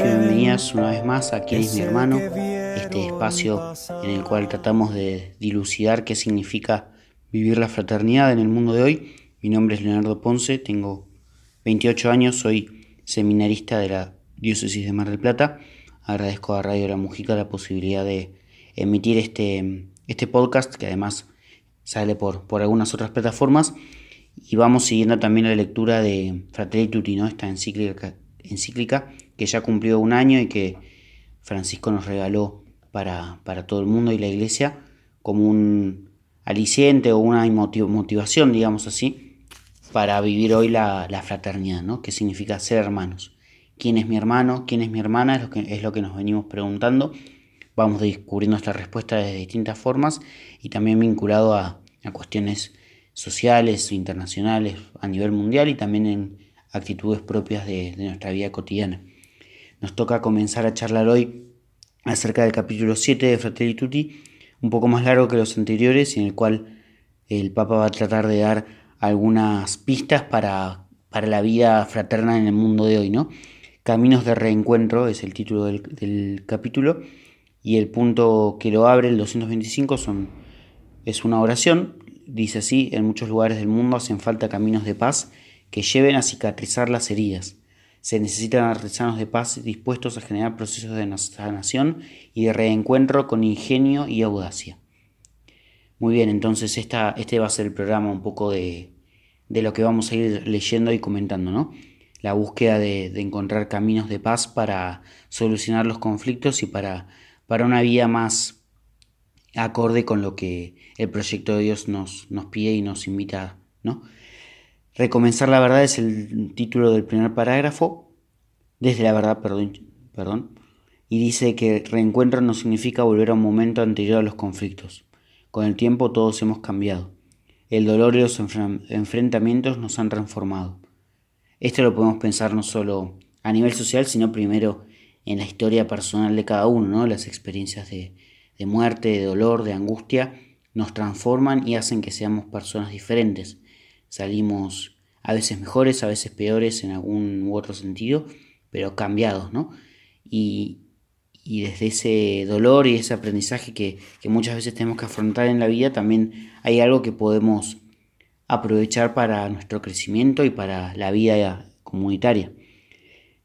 bienvenidas una vez más a ¿Quién es mi hermano? Este espacio en el cual tratamos de dilucidar qué significa vivir la fraternidad en el mundo de hoy. Mi nombre es Leonardo Ponce, tengo 28 años, soy seminarista de la Diócesis de Mar del Plata. Agradezco a Radio La Mujica la posibilidad de emitir este, este podcast que además sale por, por algunas otras plataformas y vamos siguiendo también la lectura de Fratelli Tutti, ¿no? esta encíclica, encíclica que ya cumplió un año y que Francisco nos regaló para, para todo el mundo y la iglesia como un aliciente o una motivación, digamos así, para vivir hoy la, la fraternidad, ¿no? ¿Qué significa ser hermanos? ¿Quién es mi hermano? ¿Quién es mi hermana? Es lo que, es lo que nos venimos preguntando. Vamos descubriendo esta respuesta de distintas formas y también vinculado a, a cuestiones sociales, internacionales, a nivel mundial y también en actitudes propias de, nuestra vida cotidiana. Nos toca comenzar a charlar hoy acerca del capítulo 7 de Fratelli Tutti, un poco más largo que los anteriores, en el cual el Papa va a tratar de dar algunas pistas para, para la vida fraterna en el mundo de hoy, ¿no? Caminos de reencuentro es el título del, del capítulo, y el punto que lo abre, el 225, son, es una oración Dice así, en muchos lugares del mundo hacen falta caminos de paz que lleven a cicatrizar las heridas. Se necesitan artesanos de paz dispuestos a generar procesos de sanación y de reencuentro con ingenio y audacia. Muy bien, entonces esta, este va a ser el programa un poco de, de lo que vamos a ir leyendo y comentando, ¿no? La búsqueda de, de encontrar caminos de paz para solucionar los conflictos y para, para una vida más acorde con lo que el proyecto de Dios nos, nos pide y nos invita, ¿no? Recomenzar la verdad es el título del primer parágrafo, desde la verdad, perdón, perdón, y dice que reencuentro no significa volver a un momento anterior a los conflictos. Con el tiempo todos hemos cambiado. El dolor y los enfrentamientos nos han transformado. Esto lo podemos pensar no solo a nivel social, sino primero en la historia personal de cada uno, ¿no? las experiencias de, de muerte, de dolor, de angustia, nos transforman y hacen que seamos personas diferentes. Salimos a veces mejores, a veces peores en algún u otro sentido, pero cambiados, ¿no? Y, desde ese dolor y ese aprendizaje que, que, muchas veces tenemos que afrontar en la vida, también hay algo que podemos aprovechar para nuestro crecimiento y para la vida comunitaria.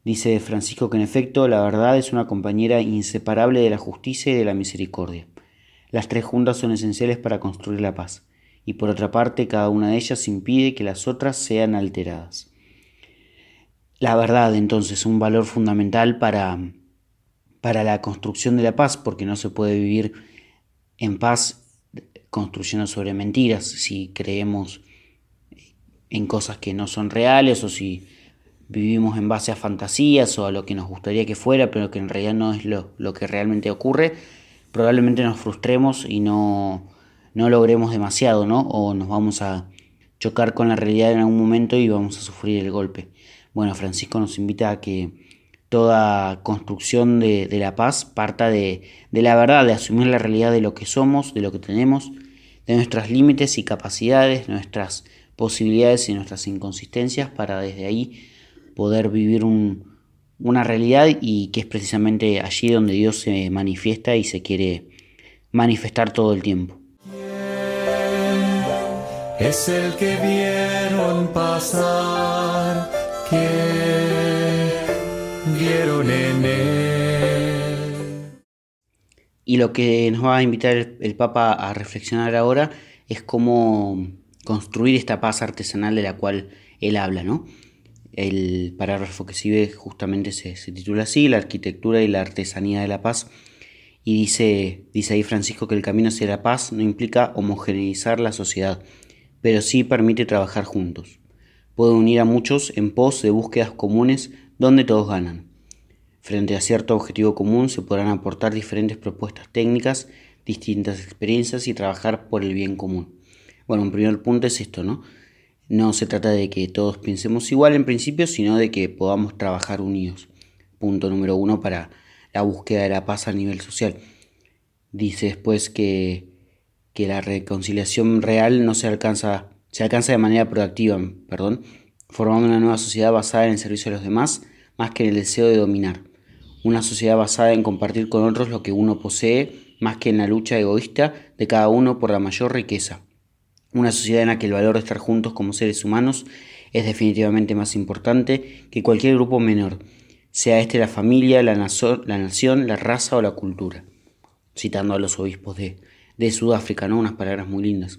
Dice Francisco que en efecto la verdad es una compañera inseparable de la justicia y de la misericordia. Las tres juntas son esenciales para construir la paz, y por otra parte cada una de ellas impide que las otras sean alteradas. La verdad entonces es un valor fundamental para, para la construcción de la paz, porque no se puede vivir en paz construyendo sobre mentiras, si creemos en cosas que no son reales o si vivimos en base a fantasías o a lo que nos gustaría que fuera, pero que en realidad no es lo, que realmente ocurre, probablemente nos frustremos y no, no logremos demasiado, ¿no? O nos vamos a chocar con la realidad en algún momento y vamos a sufrir el golpe. Bueno, Francisco nos invita a que toda construcción de, la paz parta de, la verdad, de asumir la realidad de lo que somos, de lo que tenemos, de nuestros límites y capacidades, nuestras posibilidades y nuestras inconsistencias, para desde ahí poder vivir una realidad y que es precisamente allí donde Dios se manifiesta y se quiere manifestar todo el tiempo. Es el que vieron pasar, que vieron en él. Y lo que nos va a invitar el Papa a reflexionar ahora es cómo construir esta paz artesanal de la cual él habla, ¿no? El parágrafo que sigue justamente se, titula así, La arquitectura y la artesanía de la paz. Y dice, dice ahí Francisco que el camino hacia la paz no implica homogeneizar la sociedad, pero sí permite trabajar juntos. Puede unir a muchos en pos de búsquedas comunes donde todos ganan. Frente a cierto objetivo común se podrán aportar diferentes propuestas técnicas, distintas experiencias y trabajar por el bien común. Bueno, un primer punto es esto, ¿no? No se trata de que todos pensemos igual en principio, sino de que podamos trabajar unidos. Punto número uno para la búsqueda de la paz a nivel social. Dice después que, que la reconciliación real no se alcanza, se alcanza de manera proactiva, perdón, formando una nueva sociedad basada en el servicio a los demás, más que en el deseo de dominar. una sociedad basada en compartir con otros lo que uno posee, más que en la lucha egoísta de cada uno por la mayor riqueza. Una sociedad en la que el valor de estar juntos como seres humanos es definitivamente más importante que cualquier grupo menor, sea este la familia, la nación, la raza o la cultura. Citando a los obispos de, de Sudáfrica, ¿no? Unas palabras muy lindas.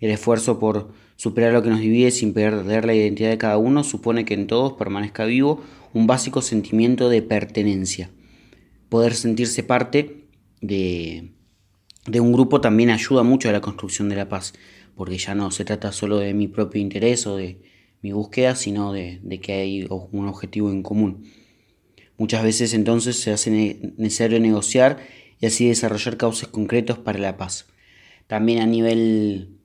El esfuerzo por superar lo que nos divide sin perder la identidad de cada uno supone que en todos permanezca vivo un básico sentimiento de pertenencia. Poder sentirse parte de, de un grupo también ayuda mucho a la construcción de la paz, porque ya no se trata solo de mi propio interés o de mi búsqueda, sino de, de que hay un objetivo en común. Muchas veces entonces se hace necesario negociar y así desarrollar causas concretos para la paz. También a nivel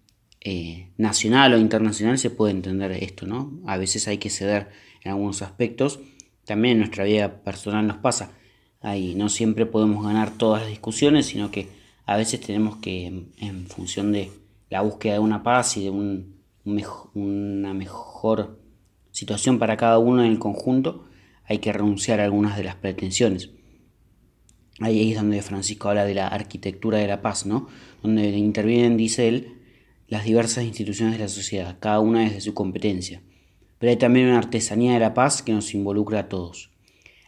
eh, nacional o internacional se puede entender esto, ¿no? A veces hay que ceder en algunos aspectos. También en nuestra vida personal nos pasa. Ahí no siempre podemos ganar todas las discusiones, sino que a veces tenemos que, en, función de la búsqueda de una paz y de un, una mejor situación para cada uno en el conjunto, hay que renunciar a algunas de las pretensiones. Ahí es donde Francisco habla de la arquitectura de la paz, ¿no? Donde intervienen, dice él, las diversas instituciones de la sociedad, cada una desde su competencia. Pero hay también una artesanía de la paz que nos involucra a todos.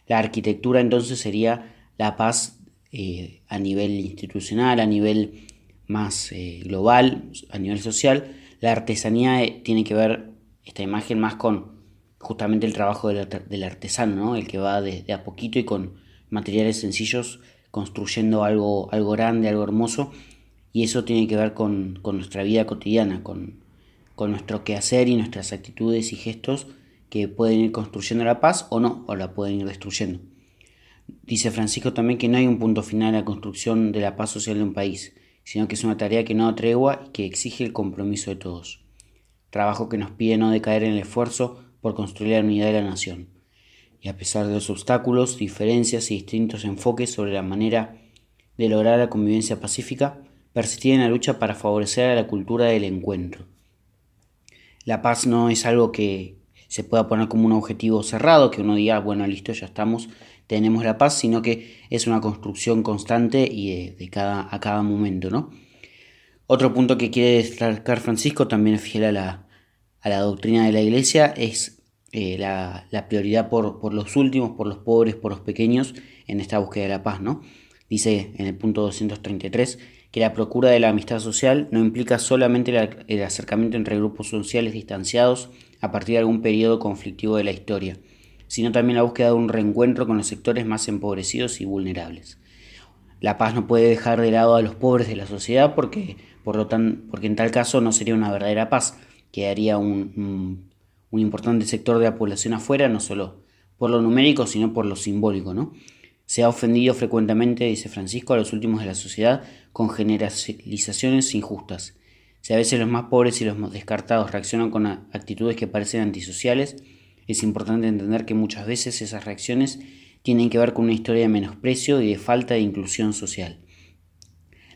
La arquitectura entonces sería la paz eh, a nivel institucional, a nivel más eh, global, a nivel social. La artesanía eh, tiene que ver esta imagen más con justamente el trabajo del, artesano, ¿no? el que va de, a poquito y con materiales sencillos construyendo algo, algo grande, algo hermoso y eso tiene que ver con, nuestra vida cotidiana, con, nuestro quehacer y nuestras actitudes y gestos que pueden ir construyendo la paz o no, o la pueden ir destruyendo. Dice Francisco también que no hay un punto final a la construcción de la paz social de un país, sino que es una tarea que no tregua y que exige el compromiso de todos. Trabajo que nos pide no decaer en el esfuerzo por construir la unidad de la nación. Y a pesar de los obstáculos, diferencias y distintos enfoques sobre la manera de lograr la convivencia pacífica, persistir en la lucha para favorecer a la cultura del encuentro. La paz no es algo que se pueda poner como un objetivo cerrado, que uno diga, bueno, listo, ya estamos, tenemos la paz, sino que es una construcción constante y de, cada, a cada momento, ¿no? Otro punto que quiere destacar Francisco, también fiel la, a la doctrina de la iglesia, es eh, la, prioridad por, por, los últimos, por los pobres, por los pequeños, en esta búsqueda de la paz, ¿no? Dice en el punto 233, que la procura de la amistad social no implica solamente el acercamiento entre grupos sociales distanciados a partir de algún periodo conflictivo de la historia, sino también la búsqueda de un reencuentro con los sectores más empobrecidos y vulnerables. La paz no puede dejar de lado a los pobres de la sociedad porque, por lo tan, porque en tal caso no sería una verdadera paz, quedaría un, un importante sector de la población afuera, no solo por lo numérico, sino por lo simbólico, ¿no? Se ha ofendido frecuentemente, dice Francisco, a los últimos de la sociedad con generalizaciones injustas. Si a veces los más pobres y los descartados reaccionan con actitudes que parecen antisociales, es importante entender que muchas veces esas reacciones tienen que ver con una historia de menosprecio y de falta de inclusión social.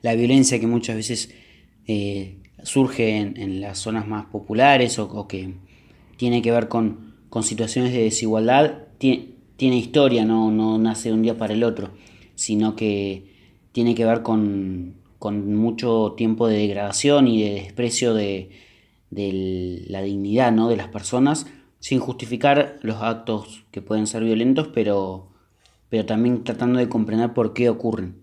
La violencia que muchas veces eh, surge en, las zonas más populares o, que tiene que ver con, con situaciones de desigualdad, tiene, historia, no, no nace de un día para el otro, sino que tiene que ver con, mucho tiempo de degradación y de desprecio de, la dignidad ¿no? de las personas, sin justificar los actos que pueden ser violentos, pero, pero también tratando de comprender por qué ocurren.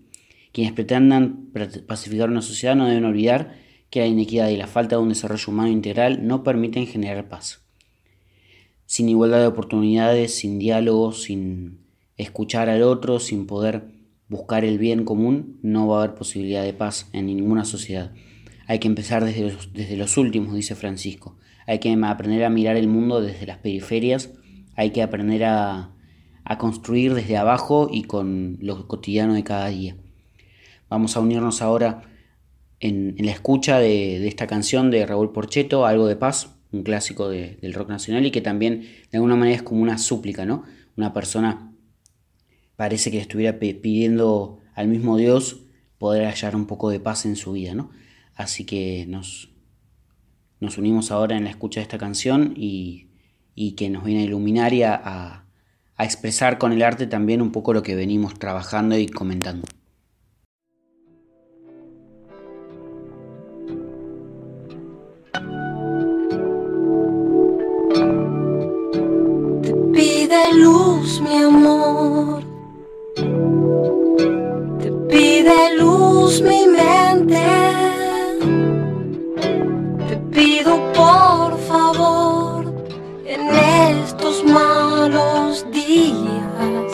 Quienes pretendan pacificar una sociedad no deben olvidar que la inequidad y la falta de un desarrollo humano integral no permiten generar paz sin igualdad de oportunidades, sin diálogo, sin escuchar al otro, sin poder buscar el bien común, no va a haber posibilidad de paz en ninguna sociedad. Hay que empezar desde los, desde los últimos, dice Francisco. Hay que aprender a mirar el mundo desde las periferias, hay que aprender a, construir desde abajo y con lo cotidiano de cada día. Vamos a unirnos ahora en, la escucha de, de esta canción de Raúl Porcheto, Algo de Paz, un clásico del rock nacional y que también de alguna manera es como una súplica, ¿no? Una persona parece que estuviera pidiendo al mismo Dios poder hallar un poco de paz en su vida, ¿no? Así que nos, nos unimos ahora en la escucha de esta canción y, que nos viene a iluminar y a, a expresar con el arte también un poco lo que venimos trabajando y comentando. Pide luz, mi amor. Te pide luz mi mente. Te pido por favor en estos malos días.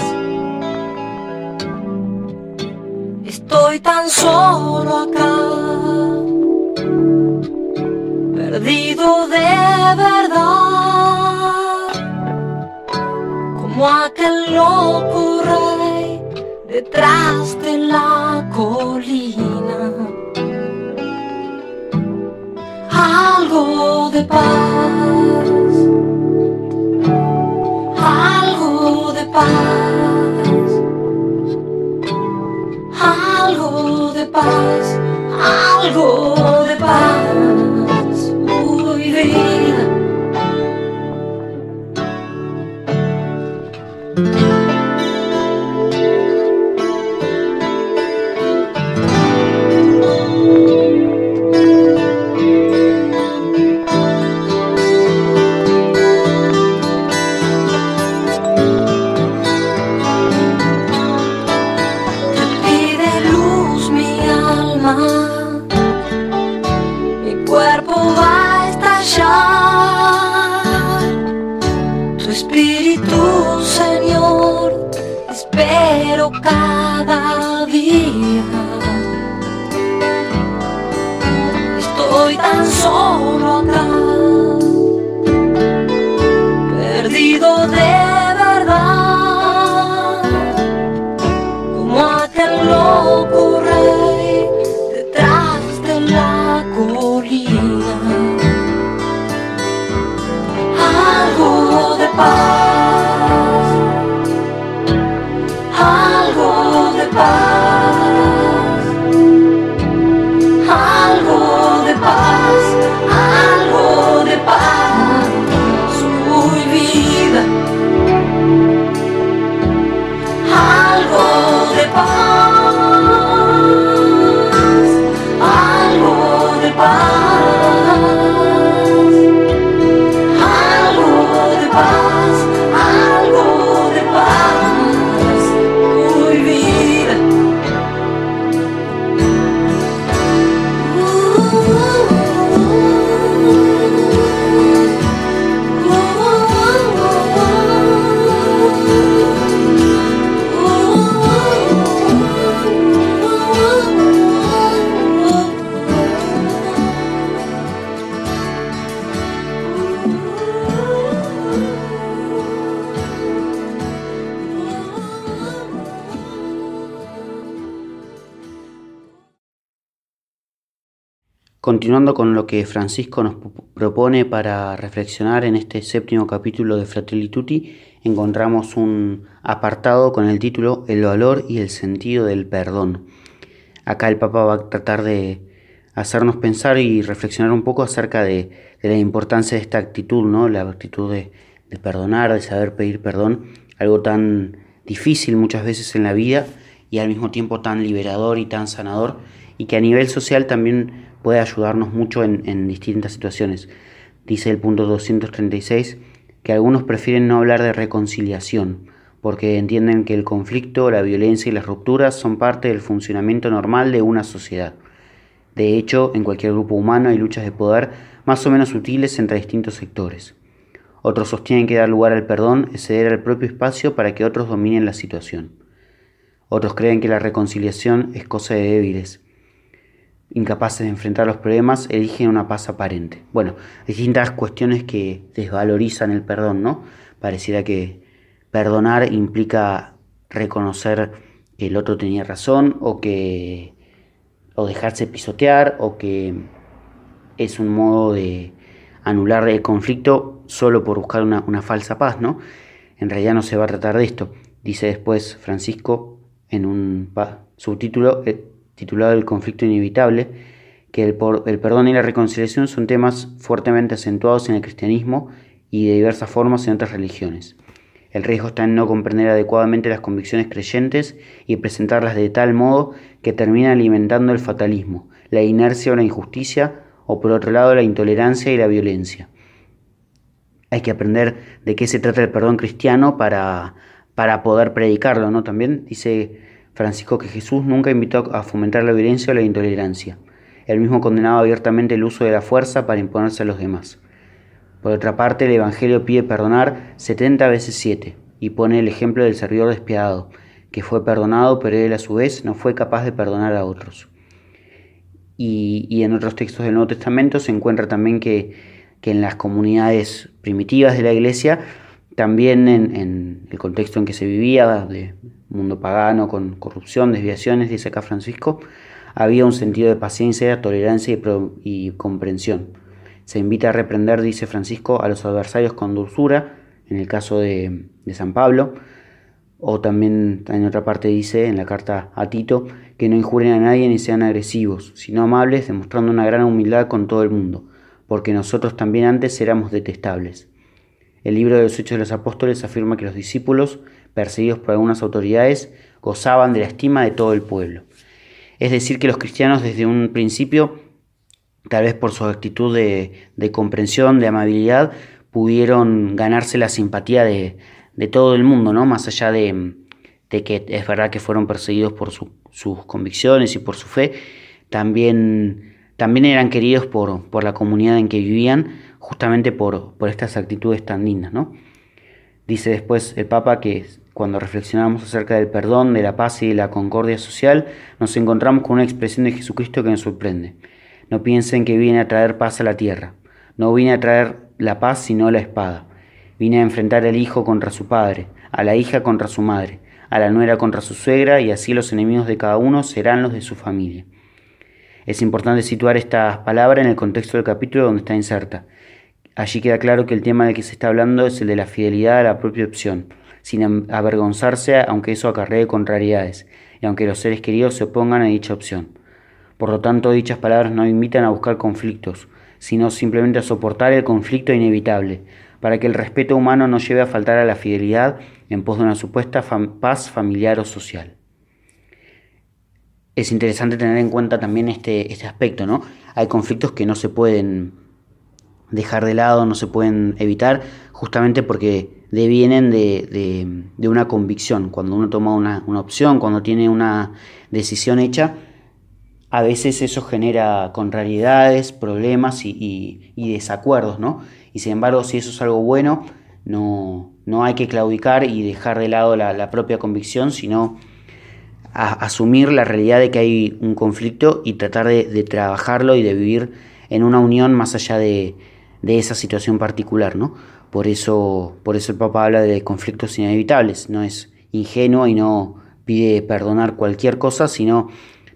Estoy tan solo acá, perdido de verdad, como aquel loco rey detrás de la colina. Algo de paz, algo de paz, algo de paz, algo de paz. Espíritu, Señor, espero cada día. Estoy tan solo acá, de Continuando con lo que Francisco nos propone para reflexionar en este séptimo capítulo de Fratelli Tutti, encontramos un apartado con el título El valor y el sentido del perdón. Acá el Papa va a tratar de hacernos pensar y reflexionar un poco acerca de, de la importancia de esta actitud, ¿no? La actitud de, de perdonar, de saber pedir perdón, algo tan difícil muchas veces en la vida y al mismo tiempo tan liberador y tan sanador y que a nivel social también puede ayudarnos mucho en, distintas situaciones. Dice el punto 236 que algunos prefieren no hablar de reconciliación porque entienden que el conflicto, la violencia y las rupturas son parte del funcionamiento normal de una sociedad. De hecho, en cualquier grupo humano hay luchas de poder más o menos sutiles entre distintos sectores. Otros sostienen que dar lugar al perdón es ceder al propio espacio para que otros dominen la situación. Otros creen que la reconciliación es cosa de débiles. Incapaces de enfrentar los problemas, eligen una paz aparente. Bueno, distintas cuestiones que desvalorizan el perdón, ¿no? Pareciera que perdonar implica reconocer que el otro tenía razón o que o dejarse pisotear o que es un modo de anular el conflicto solo por buscar una, una falsa paz, ¿no? En realidad no se va a tratar de esto. Dice después Francisco en un subtítulo eh, titulado El conflicto inevitable, que el, por- el perdón y la reconciliación son temas fuertemente acentuados en el cristianismo y de diversas formas en otras religiones. El riesgo está en no comprender adecuadamente las convicciones creyentes y presentarlas de tal modo que termina alimentando el fatalismo, la inercia o la injusticia, o por otro lado la intolerancia y la violencia. Hay que aprender de qué se trata el perdón cristiano para, para poder predicarlo, ¿no? También dice Francisco que Jesús nunca invitó a fomentar la violencia o la intolerancia. Él mismo condenaba abiertamente el uso de la fuerza para imponerse a los demás. Por otra parte, el Evangelio pide perdonar 70 veces 7 y pone el ejemplo del servidor despiadado, que fue perdonado, pero él a su vez no fue capaz de perdonar a otros. Y, en otros textos del Nuevo Testamento se encuentra también que, en las comunidades primitivas de la iglesia, también en, el contexto en que se vivía, de mundo pagano, con corrupción, desviaciones, dice acá Francisco, había un sentido de paciencia, tolerancia y comprensión. Se invita a reprender, dice Francisco, a los adversarios con dulzura, en el caso de, San Pablo, o también en otra parte dice en la carta a Tito que no injuren a nadie ni sean agresivos, sino amables, demostrando una gran humildad con todo el mundo, porque nosotros también antes éramos detestables. El libro de los Hechos de los Apóstoles afirma que los discípulos, perseguidos por algunas autoridades, gozaban de la estima de todo el pueblo. Es decir, que los cristianos desde un principio tal vez por su actitud de, comprensión, de amabilidad, pudieron ganarse la simpatía de, todo el mundo, ¿no? Más allá de, que es verdad que fueron perseguidos por sus convicciones y por su fe, también, también eran queridos por, la comunidad en que vivían, justamente por, por estas actitudes tan lindas, ¿no? Dice después el Papa que cuando reflexionamos acerca del perdón, de la paz y de la concordia social, nos encontramos con una expresión de Jesucristo que nos sorprende. No piensen que vine a traer paz a la tierra. No vine a traer la paz sino la espada. Vine a enfrentar al hijo contra su padre, a la hija contra su madre, a la nuera contra su suegra y así los enemigos de cada uno serán los de su familia. Es importante situar estas palabras en el contexto del capítulo donde está inserta. Allí queda claro que el tema del que se está hablando es el de la fidelidad a la propia opción, sin avergonzarse aunque eso acarree contrariedades, y aunque los seres queridos se opongan a dicha opción. Por lo tanto, dichas palabras no invitan a buscar conflictos, sino simplemente a soportar el conflicto inevitable, para que el respeto humano no lleve a faltar a la fidelidad en pos de una supuesta paz familiar o social. Es interesante tener en cuenta también este, este aspecto, ¿no? Hay conflictos que no se pueden dejar de lado, no se pueden evitar, justamente porque devienen de, una convicción. Cuando uno toma una, una opción, cuando tiene una decisión hecha, a veces eso genera contrariedades, problemas y, desacuerdos, ¿no? Y sin embargo, si eso es algo bueno, no, no hay que claudicar y dejar de lado la, propia convicción, sino asumir la realidad de que hay un conflicto y tratar de, trabajarlo y de vivir en una unión más allá de, esa situación particular, ¿no? Por eso, por eso el Papa habla de conflictos inevitables, no es ingenuo y no pide perdonar cualquier cosa, sino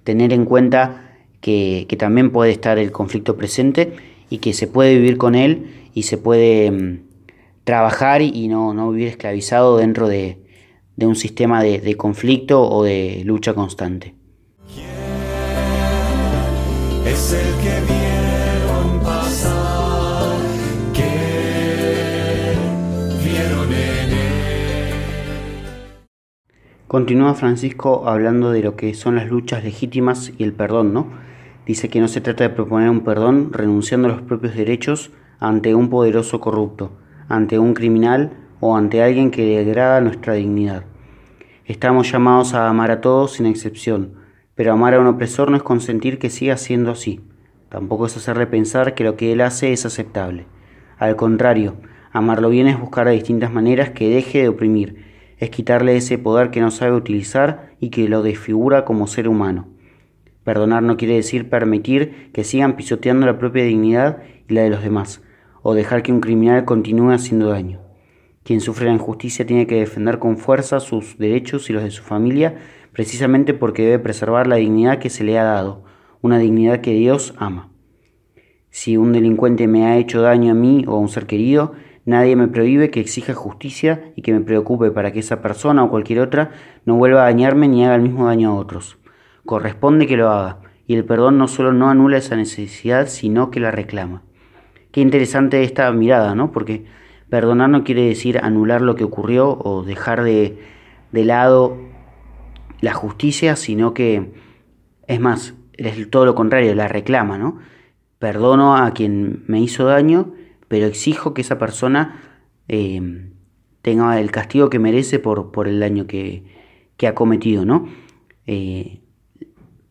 tener en cuenta que, también puede estar el conflicto presente y que se puede vivir con él y se puede mm, trabajar y no, no, vivir esclavizado dentro de, un sistema de, conflicto o de lucha constante. es el que Continúa Francisco hablando de lo que son las luchas legítimas y el perdón, ¿no? Dice que no se trata de proponer un perdón renunciando a los propios derechos ante un poderoso corrupto, ante un criminal o ante alguien que degrada nuestra dignidad. Estamos llamados a amar a todos sin excepción, pero amar a un opresor no es consentir que siga siendo así. Tampoco es hacerle pensar que lo que él hace es aceptable. Al contrario, amarlo bien es buscar a distintas maneras que deje de oprimir es quitarle ese poder que no sabe utilizar y que lo desfigura como ser humano. Perdonar no quiere decir permitir que sigan pisoteando la propia dignidad y la de los demás, o dejar que un criminal continúe haciendo daño. Quien sufre la injusticia tiene que defender con fuerza sus derechos y los de su familia, precisamente porque debe preservar la dignidad que se le ha dado, una dignidad que Dios ama. Si un delincuente me ha hecho daño a mí o a un ser querido, Nadie me prohíbe que exija justicia y que me preocupe para que esa persona o cualquier otra no vuelva a dañarme ni haga el mismo daño a otros. Corresponde que lo haga, y el perdón no solo no anula esa necesidad, sino que la reclama. Qué interesante esta mirada, ¿no? Porque Perdonar no quiere decir anular lo que ocurrió o dejar de, lado la justicia, sino que es más, es todo lo contrario, la reclama, ¿no? Perdono a quien me hizo daño, pero exijo que esa persona eh, tenga el castigo que merece por, por el daño que, que, ha cometido, ¿no? Eh,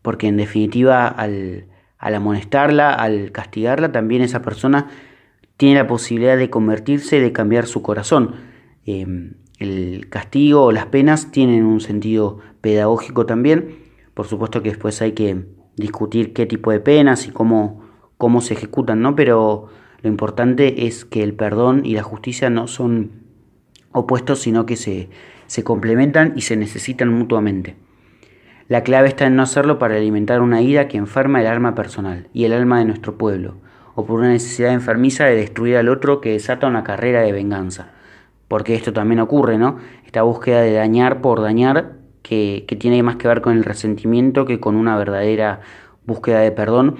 porque en definitiva al, amonestarla, al castigarla, también esa persona tiene la posibilidad de convertirse, de cambiar su corazón. Eh, el castigo o las penas tienen un sentido pedagógico también. Por supuesto que después hay que discutir qué tipo de penas y cómo, cómo se ejecutan, ¿no? Pero lo importante es que el perdón y la justicia no son opuestos, sino que se, se complementan y se necesitan mutuamente. La clave está en no hacerlo para alimentar una ira que enferma el alma personal y el alma de nuestro pueblo, o por una necesidad enfermiza de destruir al otro que desata una carrera de venganza. Porque esto también ocurre, ¿no? Esta búsqueda de dañar por dañar que, que tiene más que ver con el resentimiento que con una verdadera búsqueda de perdón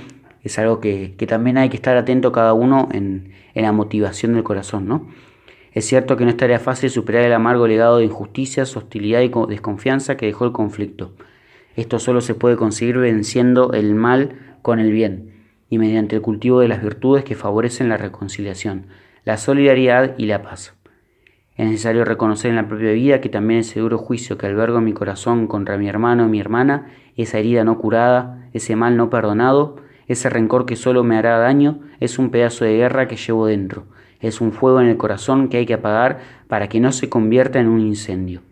es algo que, también hay que estar atento cada uno en, la motivación del corazón, ¿no? Es cierto que no estaría fácil superar el amargo legado de injusticias, hostilidad y desconfianza que dejó el conflicto. Esto solo se puede conseguir venciendo el mal con el bien y mediante el cultivo de las virtudes que favorecen la reconciliación, la solidaridad y la paz. Es necesario reconocer en la propia vida que también ese duro juicio que albergo en mi corazón contra mi hermano o mi hermana, esa herida no curada, ese mal no perdonado, ese rencor que solo me hará daño es un pedazo de guerra que llevo dentro. Es un fuego en el corazón que hay que apagar para que no se convierta en un incendio.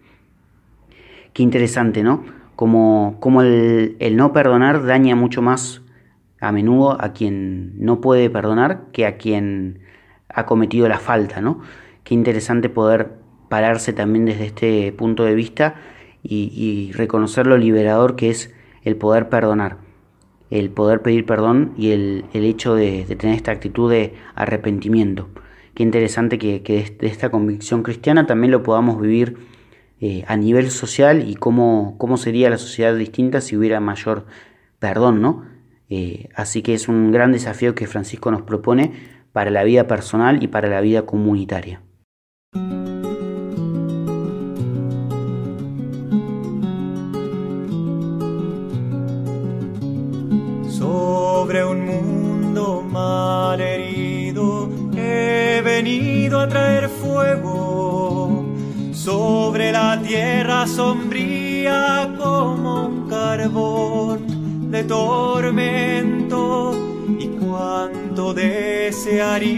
Qué interesante, ¿no? Como, como el, no perdonar daña mucho más a menudo a quien no puede perdonar que a quien ha cometido la falta, ¿no? Qué interesante poder pararse también desde este punto de vista y reconocer lo liberador que es el poder perdonar el poder pedir perdón y el, hecho de, tener esta actitud de arrepentimiento. Qué interesante que, que de esta convicción cristiana también lo podamos vivir eh, a nivel social y cómo, cómo sería la sociedad distinta si hubiera mayor perdón, ¿no? Eh, así que es un gran desafío que Francisco nos propone para la vida personal y para la vida comunitaria. Un mundo mal herido, he venido a traer fuego. Sobre la tierra sombría como un carbón de tormento y cuánto desearía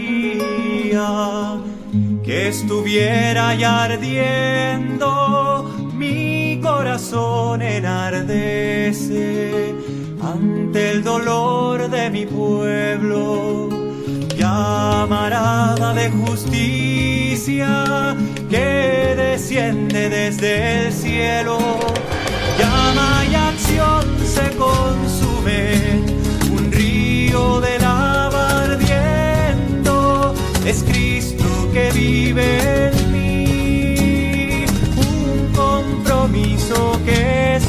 que estuviera ya ardiendo mi corazón enardece ante el dolor de mi pueblo. Llamarada de justicia que desciende desde el cielo. Llama y acción se consume, un río de lava ardiendo. Es Cristo que vive en mí, un compromiso que es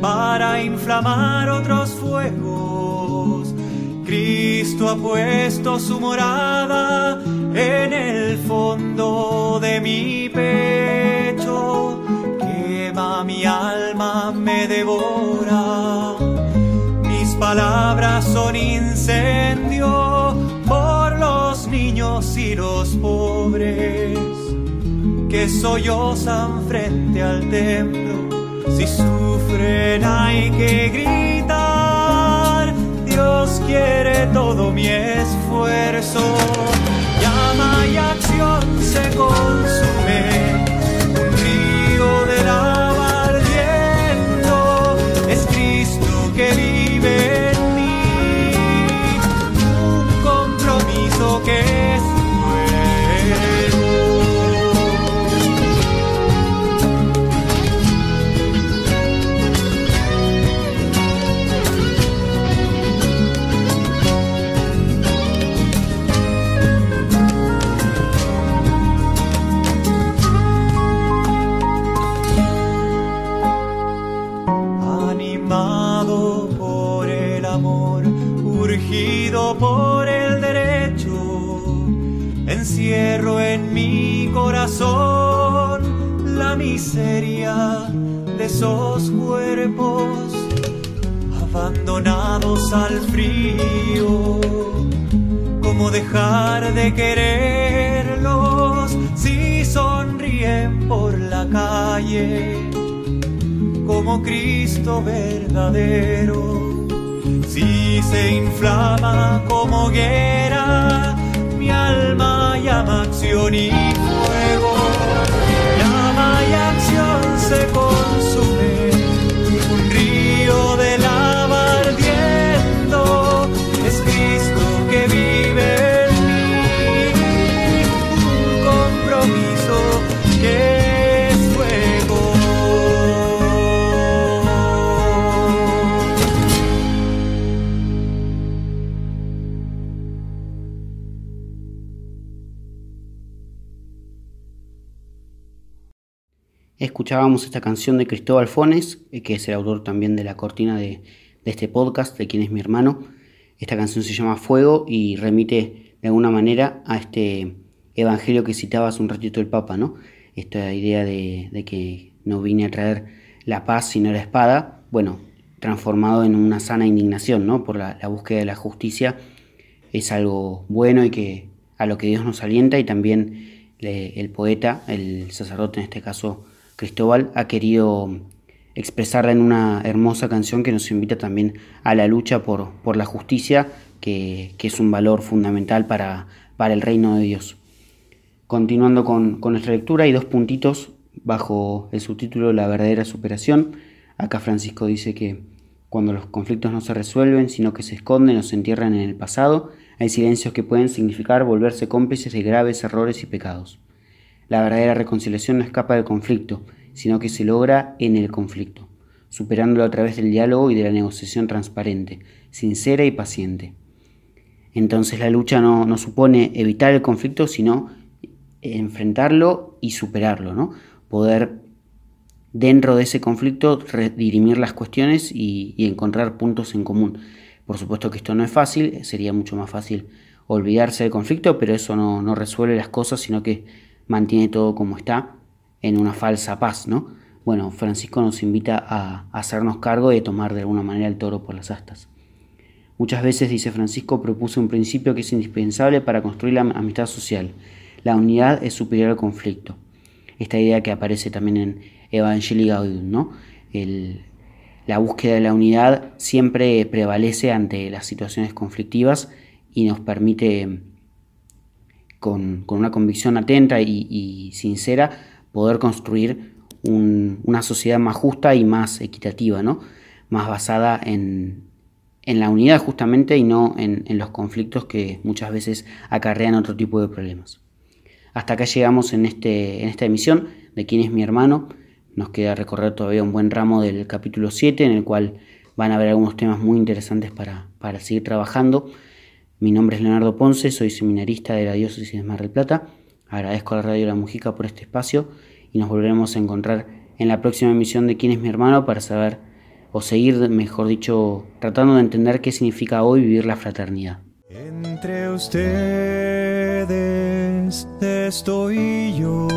para inflamar otros fuegos. Cristo ha puesto su morada en el fondo de mi pecho. Quema mi alma, me devora. Mis palabras son incendio por los niños y los pobres que sollozan frente al templo si sufren hay que gritar, Dios quiere todo mi esfuerzo. Llama y acción se consume, Como Cristo verdadero si se inflama como hoguera, mi alma llama acción y fuego. Llama y acción se Escuchábamos esta canción de Cristóbal Fones, eh, que es el autor también de la cortina de, este podcast, de quien es mi hermano. Esta canción se llama Fuego y remite de alguna manera a este evangelio que citaba hace un ratito el Papa, ¿no? Esta idea de, que no vine a traer la paz sino la espada, bueno, transformado en una sana indignación, ¿no? Por la, la búsqueda de la justicia es algo bueno y que a lo que Dios nos alienta y también el poeta, el sacerdote en este caso Cristóbal, ha querido expresarla en una hermosa canción que nos invita también a la lucha por, por la justicia, que, que es un valor fundamental para, para el reino de Dios. Continuando con, con nuestra lectura, hay dos puntitos bajo el subtítulo La verdadera superación. Acá Francisco dice que cuando los conflictos no se resuelven, sino que se esconden o se entierran en el pasado, hay silencios que pueden significar volverse cómplices de graves errores y pecados. La verdadera reconciliación no escapa del conflicto, sino que se logra en el conflicto, superándolo a través del diálogo y de la negociación transparente, sincera y paciente. Entonces la lucha no, supone evitar el conflicto, sino enfrentarlo y superarlo, ¿no? Poder dentro de ese conflicto redirimir las cuestiones y, encontrar puntos en común. Por supuesto que esto no es fácil, sería mucho más fácil olvidarse del conflicto, pero eso no resuelve las cosas, sino que mantiene todo como está en una falsa paz, ¿no? Bueno, Francisco nos invita a, hacernos cargo de tomar de alguna manera el toro por las astas. Muchas veces, dice Francisco, propuso un principio que es indispensable para construir la amistad social. La unidad es superior al conflicto. Esta idea que aparece también en Evangelii Gaudium, ¿no? El, la búsqueda de la unidad siempre prevalece ante las situaciones conflictivas y nos permite, con, una convicción atenta y, sincera, poder construir un, una sociedad más justa y más equitativa, ¿no? Más basada en, la unidad justamente y no en, los conflictos que muchas veces acarrean otro tipo de problemas. Hasta acá llegamos en, este, en esta emisión de quién es mi hermano. Nos queda recorrer todavía un buen ramo del capítulo 7 en el cual van a haber algunos temas muy interesantes para seguir trabajando. Mi nombre es Leonardo Ponce, soy seminarista de la Diócesis de Mar del Plata. Agradezco a la Radio La Mujica por este espacio y nos volveremos a encontrar en la próxima emisión de quién es mi hermano para saber o seguir, mejor dicho, tratando de entender qué significa hoy vivir la fraternidad. Entre ustedes estoy yo.